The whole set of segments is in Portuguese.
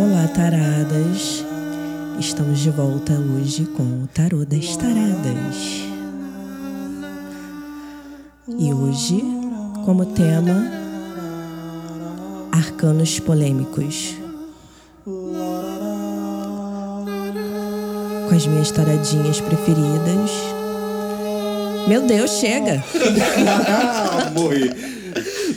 Olá, taradas! Estamos de volta hoje com o Tarô das Taradas. E hoje, como tema, arcanos polêmicos. Com as minhas taradinhas preferidas. Meu Deus, chega! Morri.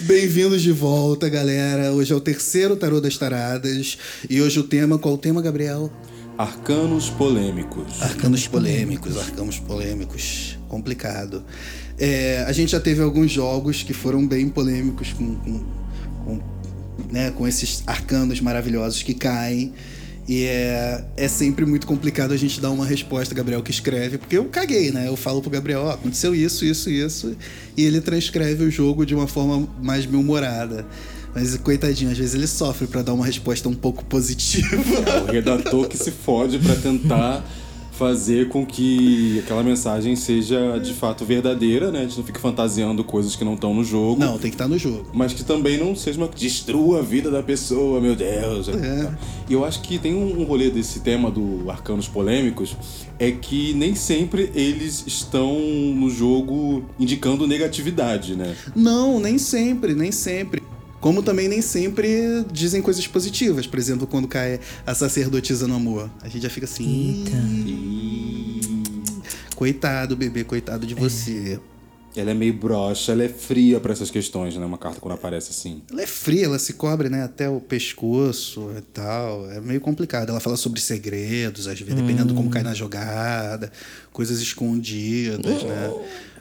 Bem-vindos de volta, galera. Hoje é o terceiro Tarô das Taradas. E hoje o tema, qual o tema, Gabriel? Arcanos polêmicos. Arcanos polêmicos, arcanos polêmicos. Complicado. É, a gente já teve alguns jogos que foram bem polêmicos com, com, com, né, com esses arcanos maravilhosos que caem. E é, é sempre muito complicado a gente dar uma resposta, Gabriel que escreve, porque eu caguei, né? Eu falo pro Gabriel, ó, aconteceu isso, isso, isso, e ele transcreve o jogo de uma forma mais bem-humorada. Mas coitadinho, às vezes ele sofre para dar uma resposta um pouco positiva. É o redator que se fode para tentar fazer com que aquela mensagem seja de fato verdadeira, né? A gente não fique fantasiando coisas que não estão no jogo. Não, tem que estar no jogo. Mas que também não seja uma que destrua a vida da pessoa, meu Deus. É. E eu acho que tem um rolê desse tema do arcanos polêmicos, é que nem sempre eles estão no jogo indicando negatividade, né? Não, nem sempre, nem sempre. Como também nem sempre dizem coisas positivas. Por exemplo, quando cai a sacerdotisa no amor. A gente já fica assim. Eita. Coitado, bebê, coitado de você. Ela é meio broxa, ela é fria para essas questões, né? Uma carta quando aparece assim. Ela é fria, ela se cobre, né, até o pescoço e tal. É meio complicado. Ela fala sobre segredos, às vezes, dependendo de como cai na jogada, coisas escondidas, né?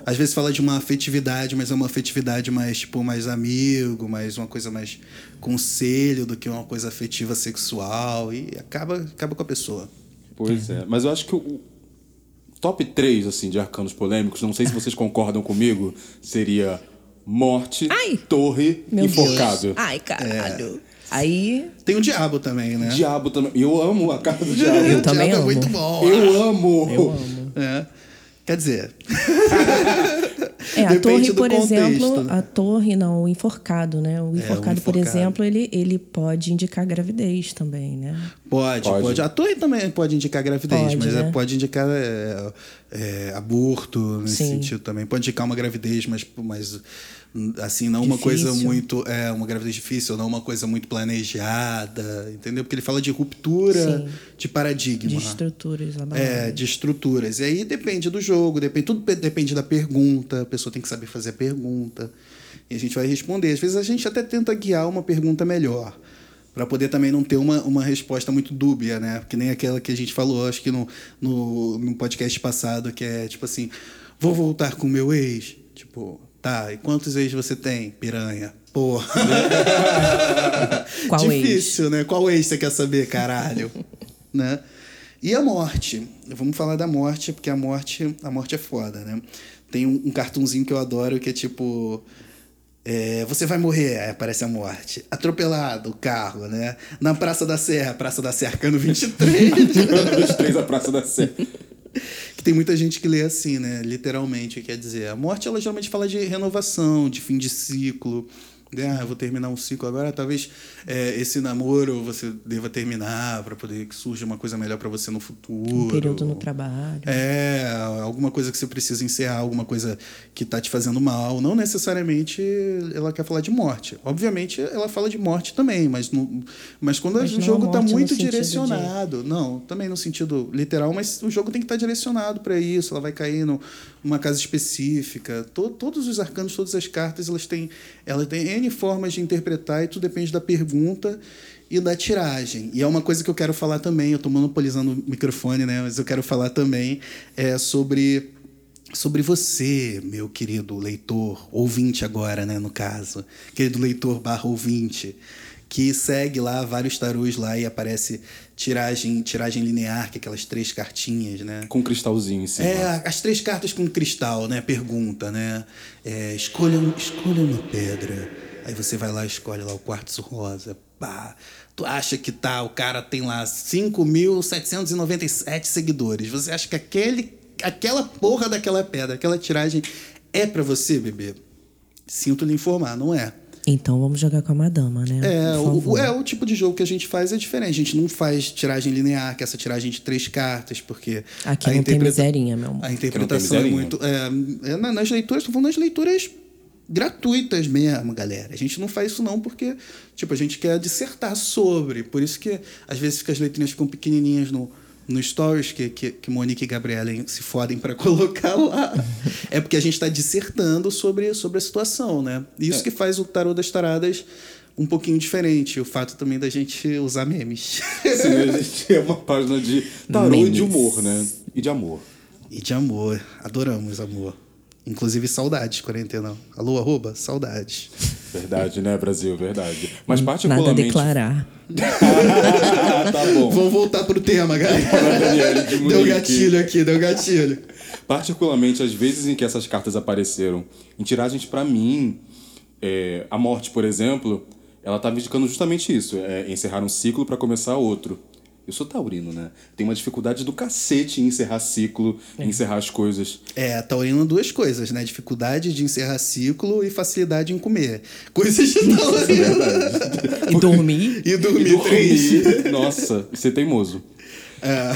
Às vezes fala de uma afetividade, mas é uma afetividade mais, tipo, mais amigo, mais uma coisa mais conselho do que uma coisa afetiva sexual. E acaba, acaba com a pessoa. Pois é. Mas eu acho que o top 3, assim, de arcanos polêmicos, não sei se vocês concordam comigo, seria morte, Ai! torre, enforcado. Deus. Ai, caralho. Aí. Tem o diabo também, né? Diabo também. Eu amo a carta do diabo. Eu o também diabo amo. é muito bom. Eu amo. Eu amo. É. Quer dizer, É, a torre, por contexto, exemplo, né? a torre, não, o enforcado, né? O enforcado, por enforcado. exemplo, ele, ele pode indicar gravidez também, né? Pode, Pode. pode, A torre também pode indicar gravidez, Pode, mas é- né? pode indicar é, é, aborto nesse Sim. sentido também. Pode indicar uma gravidez, mas, mas assim, não uma coisa Difícil. muito. É, uma gravidez difícil, não uma coisa muito planejada, entendeu? Porque ele fala de ruptura Sim. de paradigma. De estruturas. É, de estruturas. E aí depende do jogo, depende, tudo pe- depende da pergunta, a pessoa tem que saber fazer a pergunta. E a gente vai responder. Às vezes a gente até tenta guiar uma pergunta melhor. Para poder também não ter uma, uma resposta muito dúbia, né? Que nem aquela que a gente falou, acho que no, no, no podcast passado, que é tipo assim: vou voltar com o meu ex? Tipo, tá, e quantos ex você tem? Piranha. Porra. Qual ex? Difícil, né? Qual ex você quer saber, caralho? né? E a morte. Vamos falar da morte, porque a morte, a morte é foda, né? Tem um, um cartunzinho que eu adoro que é tipo. é, você vai morrer, aí aparece a morte. Atropelado, o carro, né? Na Praça da Serra, Praça da Serra, cano 23. Um, dois, três, a Praça da Sé. Que tem muita gente que lê assim, né? Literalmente, quer dizer. A morte, ela geralmente fala de renovação, de fim de ciclo. Né? Ah, eu vou terminar um ciclo agora, talvez é, esse namoro você deva terminar para poder que surja uma coisa melhor para você no futuro. Um período no trabalho. É, alguma coisa que você precisa encerrar, alguma coisa que tá te fazendo mal. Não necessariamente ela quer falar de morte. Obviamente ela fala de morte também, mas, não, mas quando Mas o jogo tá no muito sentido de- direcionado. Não, também no sentido literal, mas o jogo tem que estar direcionado para isso. Ela vai cair no- numa casa específica. To- todos os arcanos, todas as cartas, elas têm, ela tem N formas de interpretar e tudo depende da pergunta e da tiragem. E é uma coisa que eu quero falar também, eu estou monopolizando o microfone, né? Mas eu quero falar também é, sobre sobre você, meu querido leitor, ouvinte agora, né, no caso, querido leitor barra ouvinte, que segue lá vários tarôs lá e aparece tiragem, tiragem linear, que é aquelas três cartinhas, né? Com cristalzinho em cima. É, as três cartas com cristal, né? Pergunta, né? É, escolha, escolha uma pedra. Aí você vai lá e escolhe lá o quartzo rosa. Pá. Tu acha que tá, o cara tem lá 5.797 seguidores. Você acha que aquele, aquela porra daquela pedra, aquela tiragem é pra você, bebê? Sinto lhe informar, não é. Então vamos jogar com a madama, né? É o, é, o tipo de jogo que a gente faz é diferente. A gente não faz tiragem linear, que é essa tiragem de três cartas, porque Aqui a não tem interpreta- miserinha, meu amor. A interpretação é muito. É, é, na- nas leituras, tô falando nas leituras gratuitas mesmo, galera. A gente não faz isso não porque, tipo, a gente quer dissertar sobre. Por isso que às vezes fica- as letrinhas ficam pequenininhas no, no stories que, que, que Monique e Gabriela se fodem para colocar lá. é porque a gente está dissertando sobre, sobre a situação, né? Isso É. que faz o Tarô das Taradas um pouquinho diferente. O fato também da gente usar memes. Sim, a gente é uma página de tarô e de Memes. humor, né? E de amor. E de amor. Adoramos amor. Inclusive saudades, quarentena. Alô, arroba? Saudades. Verdade, né, Brasil? Verdade. Mas Nada a particularmente. declarar. tá bom. Vamos voltar pro tema, galera. De deu gatilho aqui, deu gatilho. Particularmente as vezes em que essas cartas apareceram em tiragens pra mim, é, a morte, por exemplo, ela tava indicando justamente isso, é, encerrar um ciclo pra começar outro. Eu sou taurino, né? Tem uma dificuldade do cacete em encerrar ciclo, em encerrar as coisas. É, taurino duas coisas, né? Dificuldade de encerrar ciclo e facilidade em comer. Coisas de taurino. E dormir. e dormir, E dormir, três. Nossa, ser teimoso. É.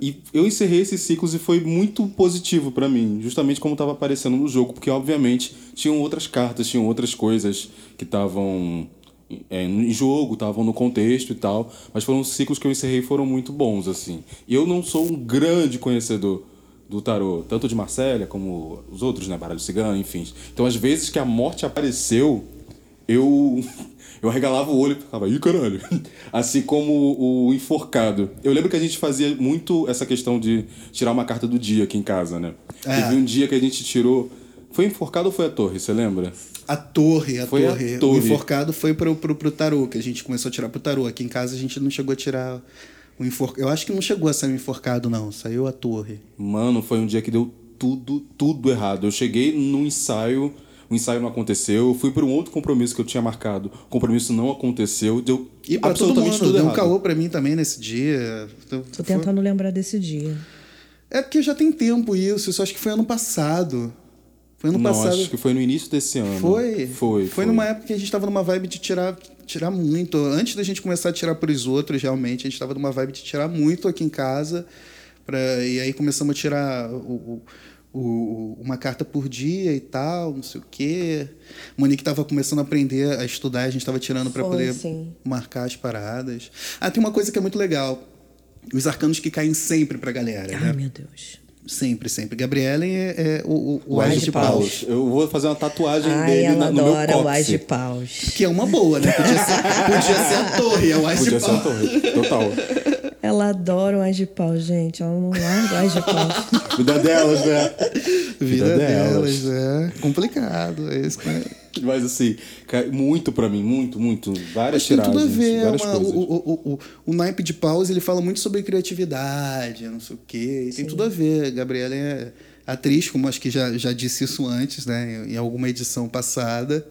E eu encerrei esses ciclos e foi muito positivo pra mim, justamente como estava aparecendo no jogo, porque obviamente tinham outras cartas, tinham outras coisas que estavam é, em jogo, estavam no contexto e tal, mas foram ciclos que eu encerrei e foram muito bons assim. E eu não sou um grande conhecedor do tarô, tanto de Marcélia como os outros, né, Baralho Cigano, enfim. Então, às vezes que a morte apareceu, eu eu arregalava o olho e ficava, ih, caralho. Assim como o enforcado. Eu lembro que a gente fazia muito essa questão de tirar uma carta do dia aqui em casa, né? É. Teve um dia que a gente tirou. Foi enforcado ou foi a torre, você lembra? A torre, a Foi a torre. torre. O enforcado foi pro, pro, pro tarô, que a gente começou a tirar pro tarô. Aqui em casa a gente não chegou a tirar o enforcado. Eu acho que não chegou a sair o enforcado, não. Saiu a torre. Mano, foi um dia que deu tudo, tudo errado. Eu cheguei no ensaio, o ensaio não aconteceu. Eu fui para um outro compromisso que eu tinha marcado. O compromisso não aconteceu. Deu E pra todo absolutamente mundo, tudo deu um errado. caô pra mim também nesse dia. Então, Tô foi- tentando lembrar desse dia. É porque já tem tempo isso. Isso acho que foi ano passado. Foi ano Não, passado. acho que foi no início desse ano. Foi. Foi. Foi numa época que a gente tava numa vibe de tirar, tirar muito. Antes da gente começar a tirar pros outros, realmente, a gente tava numa vibe de tirar muito aqui em casa. Pra, e aí começamos a tirar o, o- o- uma carta por dia e tal, não sei o quê. Monique tava começando a aprender a estudar, a gente tava tirando para Foi, poder sim. marcar as paradas. Ah, tem uma coisa que é muito legal. Os arcanos que caem sempre pra galera, Ai, né? meu Deus. Sempre, sempre. Gabriela é, é o, o, o Ás de de Paus. Paus. Eu vou fazer uma tatuagem Ai, dele ela na- no meu adora o Ás de. Paus. Que é uma boa, né? Podia ser, podia ser a torre, é o Ás Podia de ser a Paus. torre. Total. Ela adora o Ás de Paus, gente. Ela não larga o Ás de Paus. Vida delas, né? Vida Vida delas, delas. é complicado. É isso que é. Mas assim, cai muito pra mim, muito, muito. Várias Mas tem tudo a ver. é várias uma- o, coisas. o, o, o, o naipe de paus ele fala muito sobre criatividade, não sei o quê. e Tem tudo a ver. Gabriela é atriz, como acho que já, já disse isso antes, né? Em alguma edição passada.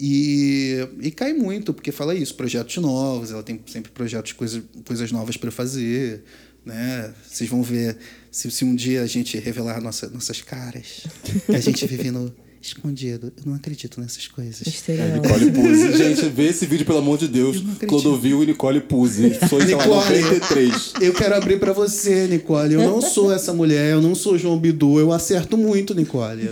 E, e cai muito, porque fala isso, projetos novos, ela tem sempre projetos, coisas, coisas novas para fazer. Né? Vocês vão ver se, se um dia a gente revelar nossa, nossas caras, que a gente vive no escondido. Eu não acredito nessas coisas. É. Nicole Puzzi. Gente, vê esse vídeo, pelo amor de Deus. Não. Clodovil e Nicole Puzzi. Sou, lá, Nicole. 93. Eu quero abrir pra você, Nicole. Eu não sou essa mulher, eu não sou João Bidu, eu acerto muito, Nicole.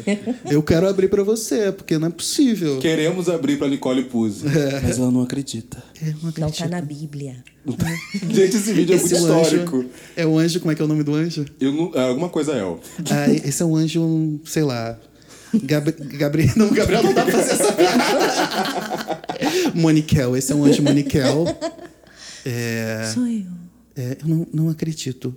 Eu quero abrir pra você, porque não é possível. Queremos abrir pra Nicole Puzzi. Mas ela não acredita. Eu não Não acredito. tá na Bíblia. Gente, esse vídeo é muito Esse anjo- histórico. é o anjo, como é que é o nome do anjo? Eu não, é alguma coisa El. Ah, esse é um anjo, sei lá. Gab Gabriel, não, Gabriel não dá pra fazer essa piada. Moniquel, esse é um anjo Moniquel. É, Sou eu. é, eu não, não acredito.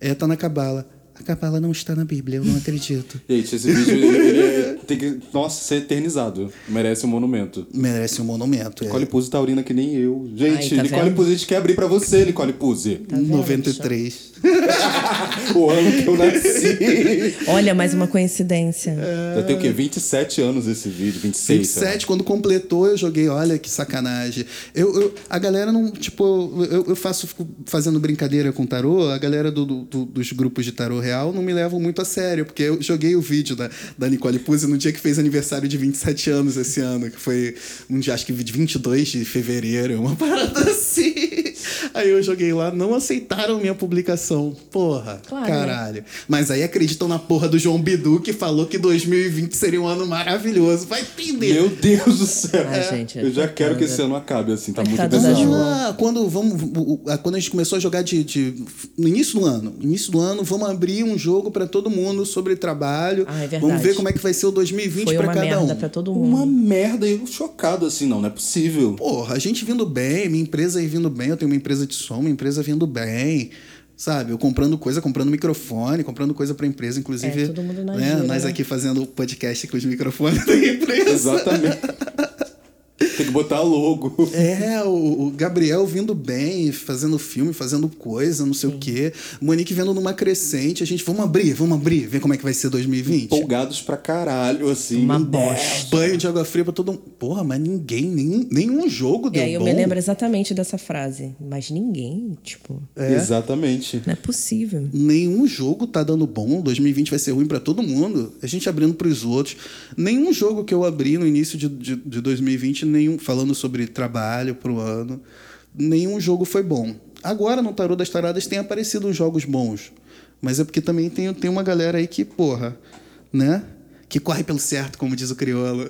É, tá na cabala. A cabala não está na Bíblia, eu não acredito. Gente, esse vídeo ele, ele é- tem que, nossa, ser eternizado. Merece um monumento. Merece um monumento. É. Nicole Puzzi taurina que nem eu. Gente, Ai, tá Nicole vendo? Puzzi, a gente quer abrir pra você, Nicole Puzzi. Tá vendo, 93. o ano que eu nasci. Olha, mais uma coincidência. Já tem o quê? 27 anos esse vídeo, 26. sei lá. 27, quando completou, eu joguei, olha que sacanagem. Eu, eu- a galera não, tipo, eu, eu faço, fico fazendo brincadeira com tarô, a galera do, do- dos grupos de tarô real não me levam muito a sério, porque eu joguei o vídeo da, da Nicole Puzzi no dia que fez aniversário de 27 anos esse ano, que foi um dia, acho que de 22 de fevereiro, uma parada assim. Aí eu joguei lá, não aceitaram minha publicação. Porra, Claro, né? caralho. Mas aí acreditam na porra do João Bidu, que falou que 2020 seria um ano maravilhoso. Vai entender. Meu Deus do céu. Ai, gente, eu já quero que esse ano acabe, assim, tá muito bizarro. João. Ah, quando vamos, quando a gente começou a jogar de, de- no início do ano, início do ano, vamos abrir um jogo pra todo mundo sobre trabalho. Ah, é verdade. vamos ver como é que vai ser o 2020 Foi pra uma cada merda um. pra todo mundo. Uma merda, eu chocado assim, não, não é possível. Porra, a gente vindo bem, minha empresa aí vindo bem, eu tenho uma empresa de som, uma empresa vindo bem. Sabe, eu comprando coisa, comprando microfone, comprando coisa pra empresa, inclusive. É, todo mundo na né, Nós né? aqui fazendo podcast com os microfones da empresa. Exatamente. Tem que botar logo. É, o, o Gabriel vindo bem, fazendo filme, fazendo coisa, não sei o quê. Monique vendo numa crescente. A gente, vamos abrir, vamos abrir, ver como é que vai ser 2020. Empolgados pra caralho, assim. Uma bosta. Banho de água fria pra todo mundo. Porra, mas ninguém, nenhum, nenhum jogo deu É, eu bom. me lembro exatamente dessa frase. Mas ninguém, tipo, Exatamente. não é possível. Nenhum jogo tá dando bom. 2020 vai ser ruim pra todo mundo. A gente abrindo pros outros. Nenhum jogo que eu abri no início de, de, de 2020, nenhum, falando sobre trabalho pro ano, nenhum jogo foi bom. Agora no Tarô das Taradas tem aparecido uns jogos bons. Mas é porque também tem, tem uma galera aí que, porra, né? Que corre pelo certo, como diz o crioulo.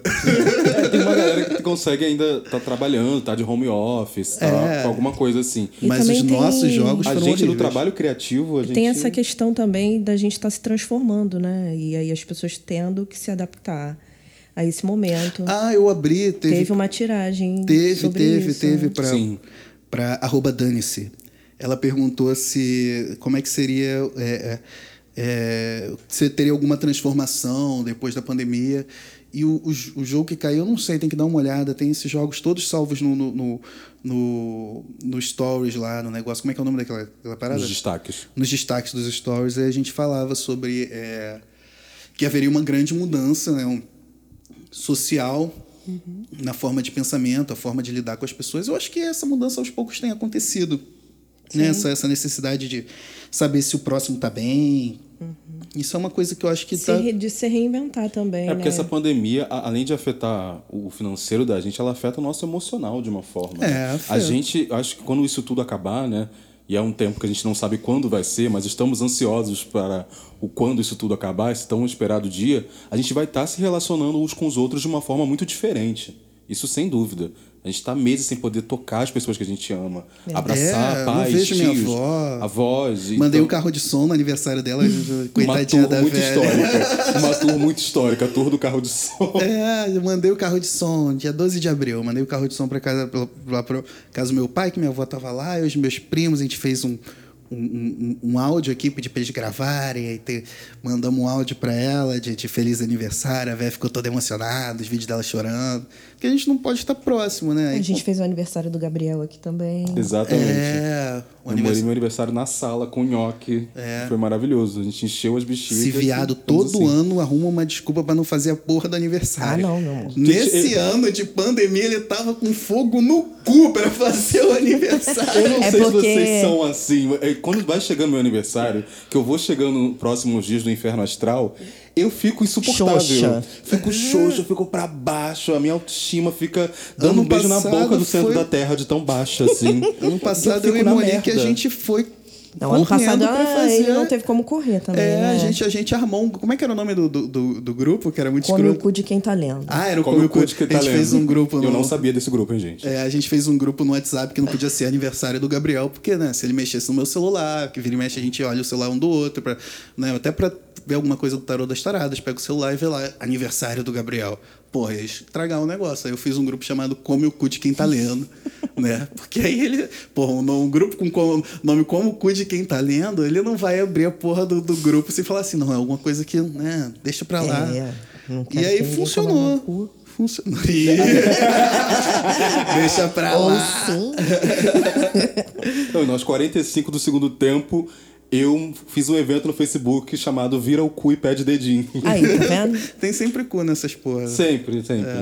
É, tem uma galera que consegue ainda tá trabalhando, tá de home office, tá É. com alguma coisa assim. E Mas os tem- nossos jogos A foram gente do horríveis. trabalho criativo, a gente. Tem essa questão também da gente estar se transformando, né? E aí as pessoas tendo que se adaptar a esse momento. Ah, eu abri, teve teve uma tiragem. Teve, sobre teve, isso, teve né? Sim. pra arroba Dane-se. Ela perguntou se como é que seria. É, é, é, se teria alguma transformação depois da pandemia. E o, o, o jogo que caiu, eu não sei, tem que dar uma olhada. Tem esses jogos todos salvos no, no, no, no, no Stories lá, no negócio. Como é que é o nome daquela, daquela parada? Nos destaques. nos destaques dos stories, aí a gente falava sobre é, que haveria uma grande mudança né, um- social na forma de pensamento, a forma de lidar com as pessoas. Eu acho que essa mudança aos poucos tem acontecido. Né? Essa, essa necessidade de saber se o próximo está bem. Isso é uma coisa que eu acho que Se está. de se reinventar também. É porque né? essa pandemia, a- além de afetar o financeiro da gente, ela afeta o nosso emocional de uma forma. É, né? A gente, acho que quando isso tudo acabar, né? E é um tempo que a gente não sabe quando vai ser, mas estamos ansiosos para o quando isso tudo acabar, esse tão esperado dia, a gente vai estar se relacionando uns com os outros de uma forma muito diferente. Isso sem dúvida. A gente está meses sem poder tocar as pessoas que a gente ama, abraçar É, eu não pais, vejo minha tios, avó. avós. Mandei então- o carro de som no aniversário dela, uma coitadinha tour da muito velha. histórica. Uma tour muito histórica, a tour do carro de som. É, mandei o carro de som, dia 12 de abril. Mandei o carro de som para casa, pra- lá para casa do meu pai, que minha avó tava lá, e os meus primos, a gente fez um, um, um, um áudio aqui, pedi para eles gravarem, aí te- mandamos um áudio para ela de, de feliz aniversário. A véia ficou toda emocionada, os vídeos dela chorando. Porque a gente não pode estar próximo, né? A gente fez o aniversário do Gabriel aqui também. Exatamente. É, o Eu aniversário- meu aniversário na sala com nhoque. Foi maravilhoso. A gente encheu as bexigas. Esse viado e todo assim. ano arruma uma desculpa para não fazer a porra do aniversário. Ah, não, meu amor. Nesse Gente, ano de pandemia, ele tava com fogo no cu para fazer o aniversário. Eu não É sei porque- se vocês são assim. é, Quando vai chegando meu aniversário, que eu vou chegando nos próximos dias do inferno astral, eu fico insuportável. Xoxa. Fico xoxo, eu fico pra baixo, a minha autoestima fica dando Ano um beijo na boca do centro foi- da terra de tão baixa assim. Ano passado eu, fico e Monique, a merda. gente foi. Não, ano passado pra ah, ele fazer- não teve como correr também. É, né? a, gente, a gente armou um. Como é que era o nome do, do, do, do grupo? Que era muito Come o cu de quem tá lendo. Ah, era o Como Come o cu de que A tá gente lendo. fez um grupo no. Eu não sabia desse grupo, hein, gente. É, a gente fez um grupo no WhatsApp que não podia ser aniversário do Gabriel, porque, né, se ele mexesse no meu celular, que vira e mexe, a gente olha o celular um do outro, pra, né, até pra ver alguma coisa do tarô das taradas, pega o celular e vê lá, aniversário do Gabriel. Porra, ia estragar o negócio. Aí eu fiz um grupo chamado Come o Cu de Quem Tá Lendo, né? Porque aí ele, porra, um, um grupo com com- nome Como o Cu de Quem Tá Lendo, ele não vai abrir a porra do, do grupo se falar assim, não, é alguma coisa que, né, deixa pra lá. É, não E aí funcionou. Funcionou. Deixa pra Ou lá. sim. Então, nós 45 do segundo tempo, Eu fiz um evento no Facebook chamado Vira o Cu e Pede Dedinho. Aí, tá vendo? Tem sempre cu nessas porras. Sempre, sempre.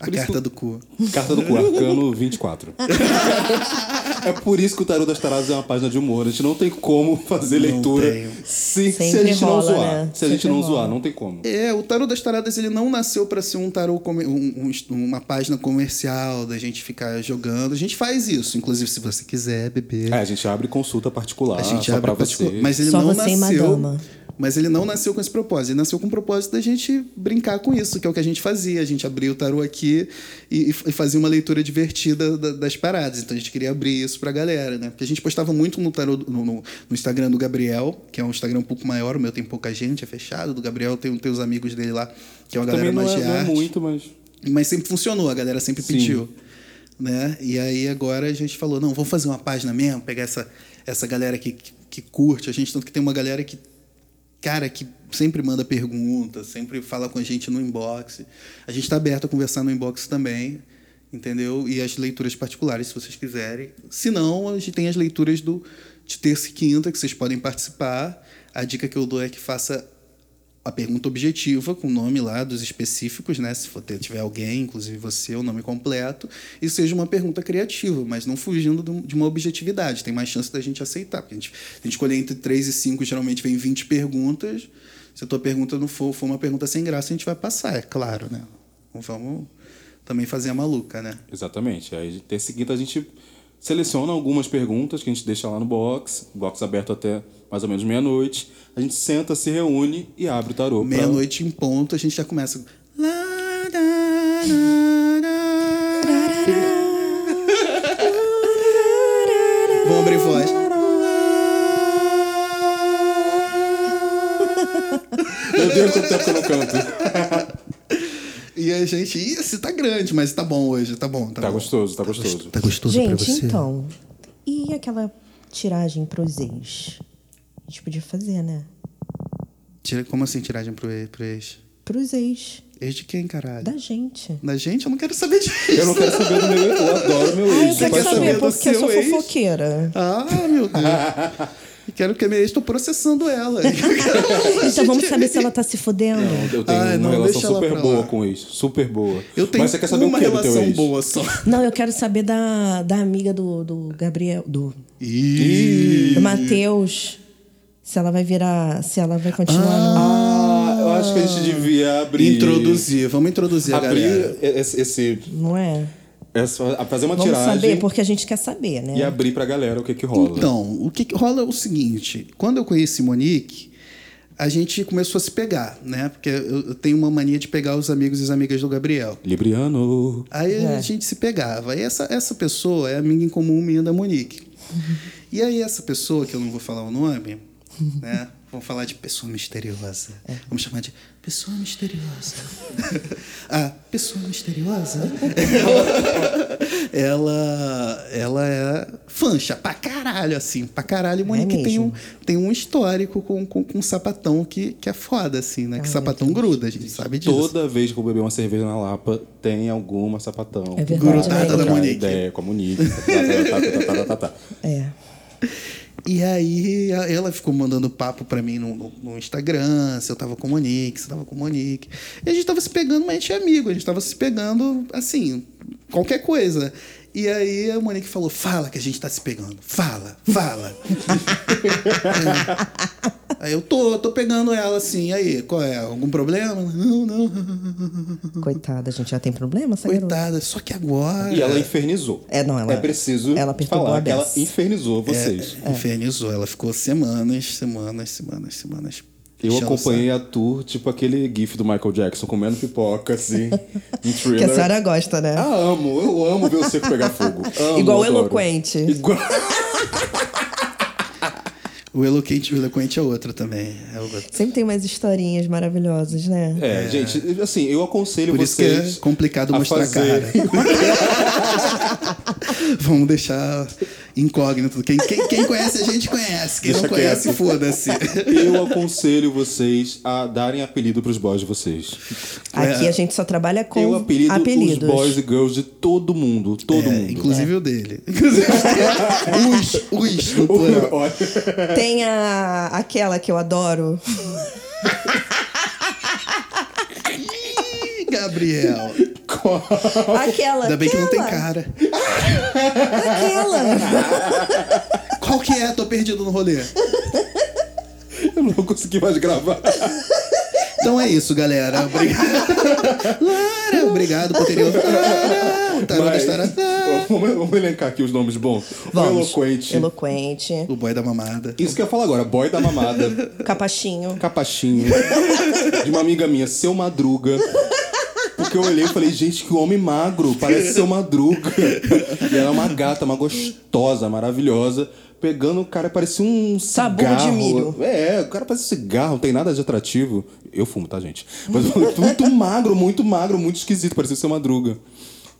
A Por isso carta que- do cu. Carta do Cu, Arcano 24. é por isso que o Tarô das Taradas é uma página de humor. A gente não tem como fazer Não leitura se, se a gente não rola, zoar. né? Se a gente Sempre não rola. zoar, não tem como. É, o tarô das taradas ele não nasceu para ser um tarô comer- um- um- uma página comercial da gente ficar jogando. A gente faz isso, inclusive se você quiser beber. É, a gente abre consulta particular a gente só abre pra pra você. você. Mas ele Só não você e nasceu. Mas ele não nasceu com esse propósito. Ele nasceu com o propósito da gente brincar com isso, que é o que a gente fazia. A gente abria o tarô aqui e, e fazia uma leitura divertida da- das paradas. Então a gente queria abrir isso pra galera, né? Porque a gente postava muito no tarô no, no- no Instagram do Gabriel, que é um Instagram um pouco maior. O meu tem pouca gente, é fechado. Do Gabriel tem, tem os amigos dele lá, que é uma galera Também não mais é, de não é arte. muito, mas. Mas sempre funcionou, a galera sempre Sim. pediu. Né? E aí agora a gente falou, não, vamos fazer uma página mesmo, pegar essa, essa galera que, que, que curte. A gente tanto que tem uma galera que, cara, que sempre manda pergunta, sempre fala com a gente no inbox. A gente está aberto a conversar no inbox também, entendeu? E as leituras particulares, se vocês quiserem. Se não, a gente tem as leituras do, de terça e quinta, que vocês podem participar. A dica que eu dou é que faça a pergunta objetiva, com o nome lá dos específicos, né? Se for ter, tiver alguém, inclusive você, o nome completo, e seja uma pergunta criativa, mas não fugindo do- de uma objetividade. Tem mais chance da gente aceitar. Porque a gente, a gente escolher entre 3 e 5, geralmente vem 20 perguntas. Se a tua pergunta não for, for uma pergunta sem graça, a gente vai passar, é claro, né? Não vamos também fazer a maluca, né? Exatamente. Aí, terça e quinta, a gente seleciona algumas perguntas que a gente deixa lá no box, box aberto até mais ou menos meia-noite. A gente senta, se reúne e abre o tarô. pra- Meia-noite em ponto, a gente já começa. Vamos abrir voz. Meu Deus, quanto tempo que eu não canto. Gente, ih, esse tá grande, mas tá bom hoje, tá bom. Tá, Tá bom. gostoso, tá gostoso. Tá gostoso pra Gente, você? então. E aquela tiragem pros ex? A gente podia fazer, né? Tira, como assim tiragem pro, ex- pro ex? Pros ex. Ex de quem, caralho? Da gente. Da gente? Eu não quero saber disso. Eu não quero saber do meu ex, eu adoro meu Ah, eu ex. quero saber saber, porque eu sou ex? fofoqueira. Ah, meu Deus. Quero que a minha ex, tô processando ela. Então vamos saber se ela tá se fodendo. Eu tenho Ai, uma não, relação super boa com ex. Super boa. Eu tenho Mas você quer saber uma o que do teu relação boa só. Não, eu quero saber da, da amiga do, do Gabriel, do, Ih. do Matheus. Se ela vai virar. Se ela vai continuar no. Ah, eu acho que a gente devia abrir. Introduzir, vamos introduzir a galera. Abrir esse, esse, Não é? Essa- fazer uma Vamos tiragem saber, porque a gente quer saber, né? e abrir pra galera o que que rola. Então, o que que rola é o seguinte: quando eu conheci Monique, a gente começou a se pegar, né? Porque eu eu tenho uma mania de pegar os amigos e as amigas do Gabriel. Libriano. Aí É. a gente se pegava. E essa, essa pessoa é amiga em comum minha da Monique. E aí essa pessoa, que eu não vou falar o nome, né? Vamos falar de pessoa misteriosa. É. Vamos chamar de pessoa misteriosa. a pessoa misteriosa. ela, ela é fancha pra caralho, assim, pra caralho. E Monique tem, um, tem um histórico com, com, com sapatão que, que é foda, assim, né? que sapatão gruda, a gente sabe disso. Toda vez que eu beber uma cerveja na Lapa, tem alguma sapatão. É verdade, Grudada né? da Monique. Ideia com a Monique. Tá, tá, tá, tá, tá, tá, tá. É. E aí ela ficou mandando papo pra mim no, no- no Instagram, se eu tava com Monique, se eu tava com Monique. E a gente tava se pegando, mas a gente é amigo, a gente tava se pegando, assim, qualquer coisa. E aí a Monique falou, fala que a gente tá se pegando. Fala, fala. É. Aí eu tô, tô pegando ela assim, aí, qual é? Algum problema? Não, não. Coitada, a gente já tem problema, essa garota? Coitada, só que agora. E ela infernizou. É, não, ela- É preciso ela falar a que ela infernizou vocês. É, infernizou. Ela ficou semanas, semanas, semanas, semanas. Eu acompanhei a tour, tipo aquele gif do Michael Jackson comendo pipoca, assim, em Que thriller. a senhora gosta, né? Ah, amo. Eu amo ver o seco pegar fogo. Amo, Igual o adoro. eloquente. Igual... O eloquente, o eloquente é outro também. É outro. Sempre tem umas historinhas maravilhosas, né? É, gente, assim, eu aconselho Por isso que vocês... é complicado mostrar a fazer- cara. Vamos deixar Incógnito. Quem, quem, quem conhece a gente conhece. Quem Deixa não conhece, foda-se. Eu aconselho vocês a darem apelido pros boys de vocês. Aqui É. a gente só trabalha com Eu apelido apelidos. os boys e girls de todo mundo. Todo É, mundo. inclusive o dele. Inclusive os, os, no plural. Tem a, aquela que eu adoro. Ih, Gabriel. Qual- Aquela. Ainda bem que não tem aquela, cara. Aquela. Qual que é? Tô perdido no rolê. eu não consegui mais gravar. Então é isso, galera. Obrigado. Lara, obrigado por terem ouvido. Mas- vamos, vamos elencar aqui os nomes bons. O Vamos. eloquente. Eloquente. O boy da mamada. Isso que eu ia falar agora. Boy da mamada. Capachinho. Capachinho. De uma amiga minha, seu Madruga. Porque eu olhei e falei, gente, que homem magro, parece seu Madruga. E ela é uma gata, uma gostosa, maravilhosa. Pegando o cara, parecia um Sabugo de cigarro. milho. É, o cara parece um cigarro, não tem nada de atrativo. Eu fumo, tá, gente? Mas muito magro, muito magro, muito esquisito, parecia seu Madruga.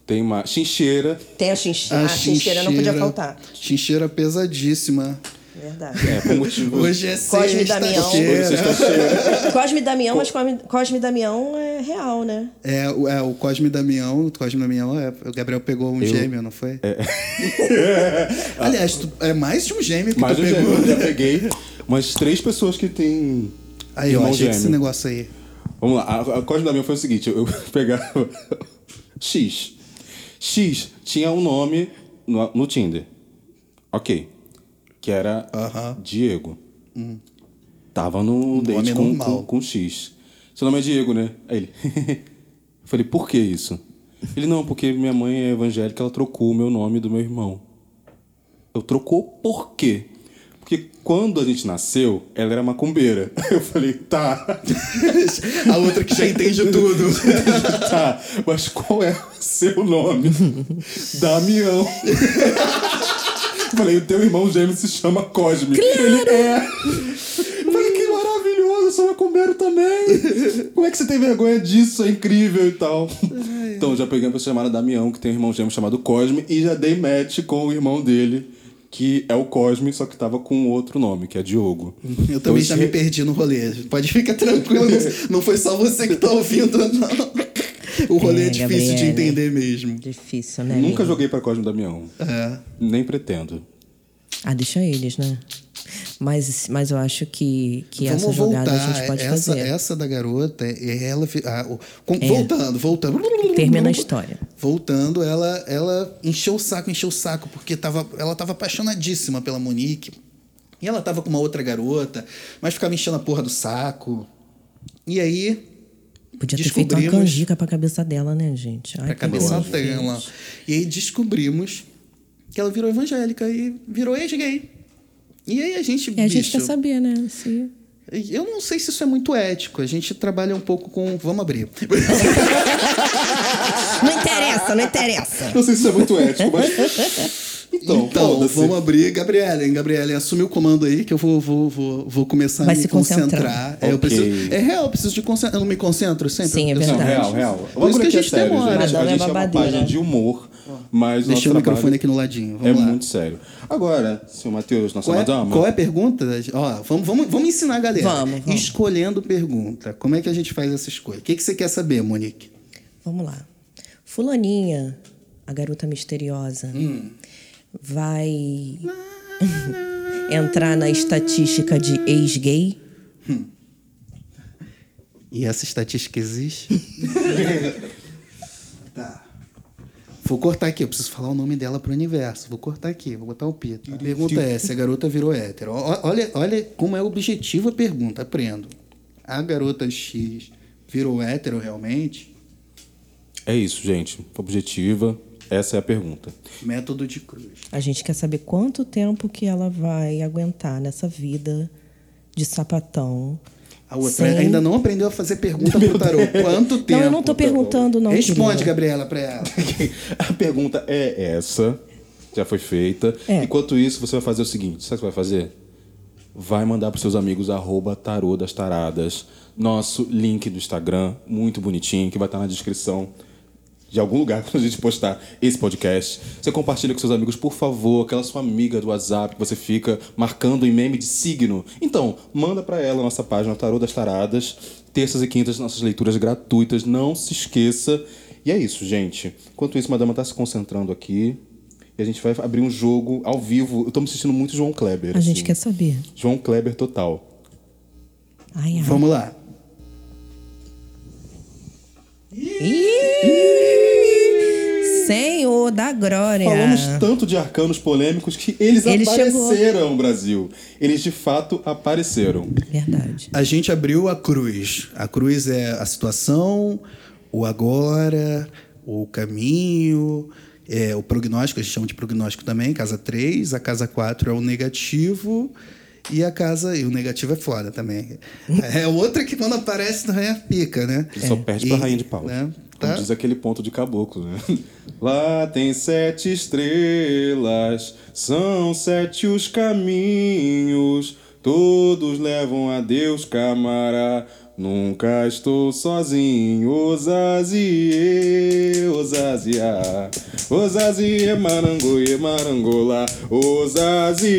Tem uma chincheira. Tem a chincheira. A, chincheira não podia faltar. Chincheira pesadíssima. Verdade. É, por motivo. Hoje é Cosme Damião. Sexta-feira. Cosme Damião, mas Cosme, Cosme Damião é real, né? É, o- é, o Cosme Damião, o Cosme Damião, é, o Gabriel pegou um gêmeo, não foi? É. Aliás, tu- é mais de um gêmeo que Mas tu eu já, pegou. eu já peguei umas três pessoas que têm. Aí, irmão achei que esse gêmeo. negócio aí. Vamos lá, a, a Cosme da minha foi o seguinte: eu, eu pegava. X. X tinha um nome no, no Tinder. Ok. Que era Aham. Diego. Tava no date com, com, com X. Seu nome é Diego, né? Aí ele. eu falei, por que isso? Ele, não, porque minha mãe é evangélica, ela trocou o meu nome do meu irmão. Eu trocou por quê? Porque quando a gente nasceu, ela era macumbeira. Eu falei, tá. A outra que já entende tudo. tá, mas qual é o seu nome? Damião. Falei, o teu irmão gêmeo se chama Cosme. Ele é. Falei, que maravilhoso, eu sou macumbeiro também. Como é que você tem vergonha disso? É incrível e tal. Então, já peguei uma pessoa chamada Damião, que tem um irmão gêmeo chamado Cosme, e já dei match com o irmão dele, que é o Cosme, só que tava com outro nome, que é Diogo. Eu também Então, já me perdi no rolê. Pode ficar tranquilo, não- não foi só você que tá ouvindo, não. O rolê é, É, difícil de entender mesmo. Difícil, né? Nunca amigo? joguei pra Cosme Damião. É. Nem pretendo. Ah, deixa eles, né? Mas, mas eu acho que, que Vamos essa jogada voltar. a gente pode essa, fazer. essa da garota, ela. ah, com- É. Voltando, voltando. Termina a história. Voltando, ela, ela encheu o saco, encheu o saco, porque tava, ela tava apaixonadíssima pela Monique. E ela tava com uma outra garota, mas ficava enchendo a porra do saco. E aí, Podia ter feito uma canjica pra cabeça dela, né, gente? Pra que cabeça dela. E aí descobrimos que ela virou evangélica e virou ex-gay. E aí a gente, a gente quer saber, né? Se... eu não sei se isso é muito ético. A gente trabalha um pouco com. Vamos abrir. Não interessa, não interessa. Não sei se isso é muito ético, mas. Então, Então, vamos abrir. Gabriela, Gabriela, assume o comando aí que eu vou, vou, vou, vou começar Vai a me se concentrar. concentrar. É, eu preciso, é real, eu preciso de concentrar. Eu não me concentro sempre. Sim, é Eu- Não, verdade. real, real. Por isso que a gente sério, demora. gente. Madame A é gente é uma página de humor, mas o Deixa o microfone aqui no ladinho. é Vamos lá. muito sério. Agora, senhor Matheus, nossa Qual é, madama. qual é a pergunta? Ó, vamos, vamos, vamos ensinar a galera. Vamos, vamos. Escolhendo pergunta. Como é que a gente faz essa escolha? O que, que você quer saber, Monique? Vamos lá. Fulaninha, a garota misteriosa, Hum. Vai entrar na estatística de ex-gay? E essa estatística existe? tá. Vou cortar aqui, eu preciso falar o nome dela pro universo. Vou cortar aqui, vou botar o pito. A pergunta é: se a garota virou hétero. Olha, olha como é objetiva a pergunta, aprendo. A garota X virou hétero realmente? É isso, gente. Objetiva. Essa é a pergunta. Método de cruz. A gente quer saber quanto tempo que ela vai aguentar nessa vida de sapatão. A outra Sem- ainda não aprendeu a fazer pergunta pro tarô. Quanto tempo? Não, eu não tô perguntando, não. Responde, querida. Gabriela, pra ela. A pergunta é essa. Já foi feita. É. Enquanto isso, você vai fazer o seguinte: sabe o que você vai fazer? Vai mandar para seus amigos arroba tarô das taradas. Nosso link do Instagram, muito bonitinho, que vai estar na descrição. De algum lugar quando a gente postar esse podcast. Você compartilha com seus amigos, por favor, aquela sua amiga do WhatsApp que você fica marcando em meme de signo. Então, manda para ela a nossa página Tarô das Taradas, terças e quintas nossas leituras gratuitas, não se esqueça. E é isso, gente. Enquanto isso, Madama tá se concentrando aqui. E a gente vai abrir um jogo ao vivo. Eu tô me sentindo muito João Kleber. A gente assim. quer saber. João Kleber total. Ai, ai. Vamos lá. Ih! Senhor da glória. Falamos tanto de arcanos polêmicos que eles Ele apareceram, Brasil. Eles de fato apareceram. Verdade. A gente abriu a cruz. A cruz é a situação, o agora, o caminho, é, o prognóstico, a gente chama de prognóstico também, casa 3. A casa 4 é o negativo. E a casa. E o negativo é foda também. É outra que quando aparece também é pica, né? Ele só perde pra E, Rainha de Paus. né, Como tá? diz aquele ponto de caboclo, né? Lá tem sete estrelas, são sete os caminhos, todos levam a Deus, camará. Nunca estou sozinho, Osazie, Osazia, Osazie, marangoie, marangola, Osazie,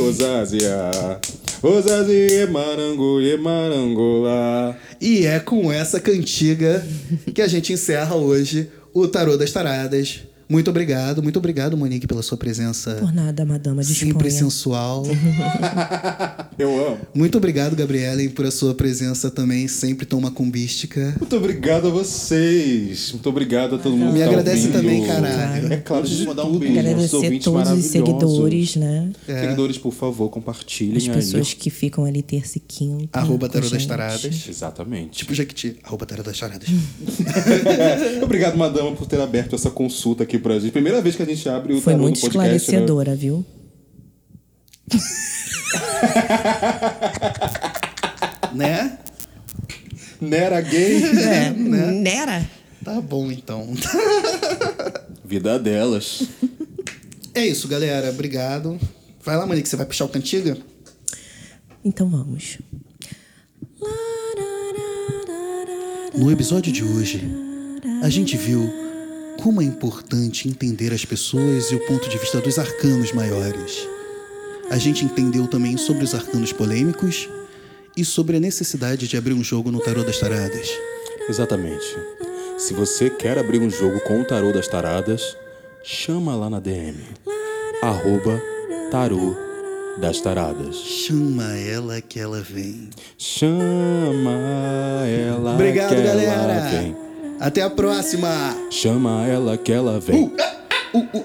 Osazia, Osazie, marangoie, marangola. E é com essa cantiga que a gente encerra hoje o Tarô das Taradas. Muito obrigado, muito obrigado, Monique, pela sua presença Por nada, madama, disponha. sempre sensual. Eu amo. Muito obrigado, Gabriela, por a sua presença também sempre tão macumbística. Muito obrigado a vocês. Muito obrigado a todo mundo. Me tá agradece ouvindo. também, caralho. É claro, deixa eu mandar um beijo Agradecer ouvintes todos os maravilhosos. seguidores, né? É. Seguidores, por favor, compartilhem As aí. pessoas que ficam ali terça e quinta. Arroba a Tarô das. Taradas. Exatamente. Tipo Jequiti, arroba Tarô das Taradas. Obrigado, madama, por ter aberto essa consulta aqui pra gente. Primeira vez que a gente abre o Foi tarô muito do podcast, né? esclarecedora, viu? né? Nera gay. É, Nera? Tá bom, então. Vida delas. É isso, galera. Obrigado. Vai lá, Monique, você vai puxar o cantiga? Então vamos. No episódio de hoje, a gente viu como é importante entender as pessoas e o ponto de vista dos arcanos maiores. A gente entendeu também sobre os arcanos polêmicos e sobre a necessidade de abrir um jogo no Tarô das Taradas. Exatamente. Se você quer abrir um jogo com o tarô das taradas, chama lá na DM. Arroba tarô das taradas. Chama ela que ela vem. Chama ela Obrigado, que galera. ela vem. Até a próxima. Chama ela que ela vem. Uh,